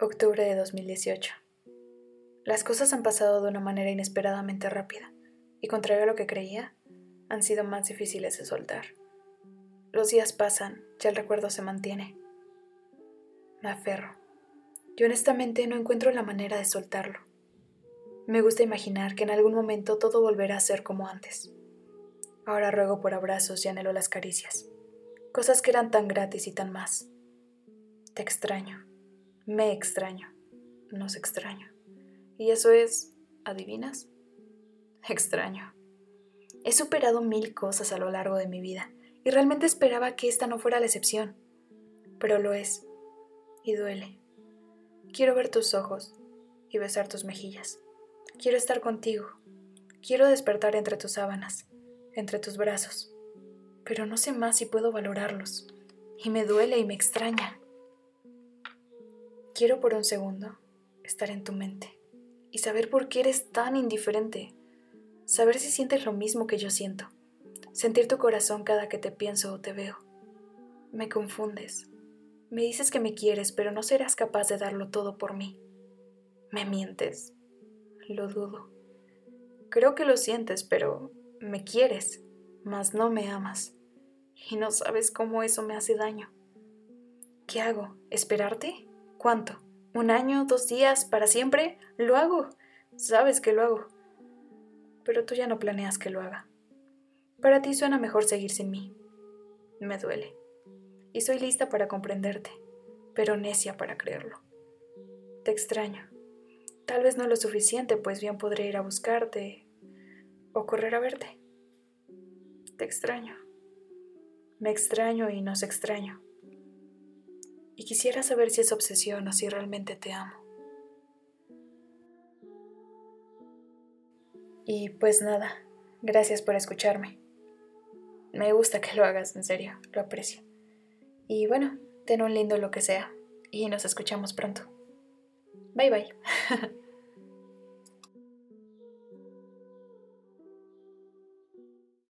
Octubre de 2018. Las cosas han pasado de una manera inesperadamente rápida y, contrario a lo que creía, han sido más difíciles de soltar. Los días pasan y el recuerdo se mantiene. Me aferro. Y honestamente no encuentro la manera de soltarlo. Me gusta imaginar que en algún momento todo volverá a ser como antes. Ahora ruego por abrazos y anhelo las caricias. Cosas que eran tan gratis y tan más. Te extraño. Me extraño. Nos extraño. Y eso es, ¿adivinas? Extraño. He superado mil cosas a lo largo de mi vida y realmente esperaba que esta no fuera la excepción. Pero lo es. Y duele. Quiero ver tus ojos y besar tus mejillas. Quiero estar contigo. Quiero despertar entre tus sábanas, entre tus brazos. Pero no sé más si puedo valorarlos. Y me duele y me extraña. Quiero por un segundo estar en tu mente y saber por qué eres tan indiferente. Saber si sientes lo mismo que yo siento. Sentir tu corazón cada que te pienso o te veo. Me confundes. Me dices que me quieres, pero no serás capaz de darlo todo por mí. Me mientes. Lo dudo. Creo que lo sientes, pero me quieres, mas no me amas. Y no sabes cómo eso me hace daño. ¿Qué hago? ¿Esperarte? ¿Cuánto? ¿Un año? ¿Dos días? ¿Para siempre? Lo hago. Sabes que lo hago. Pero tú ya no planeas que lo haga. Para ti suena mejor seguir sin mí. Me duele. Y soy lista para comprenderte, pero necia para creerlo. Te extraño. Tal vez no lo suficiente, pues bien podré ir a buscarte o correr a verte. Te extraño. Me extraño y nos extraño y quisiera saber si es obsesión o si realmente te amo. Y pues nada, gracias por escucharme. Me gusta que lo hagas, en serio, lo aprecio. Y bueno, ten un lindo lo que sea y nos escuchamos pronto. Bye bye.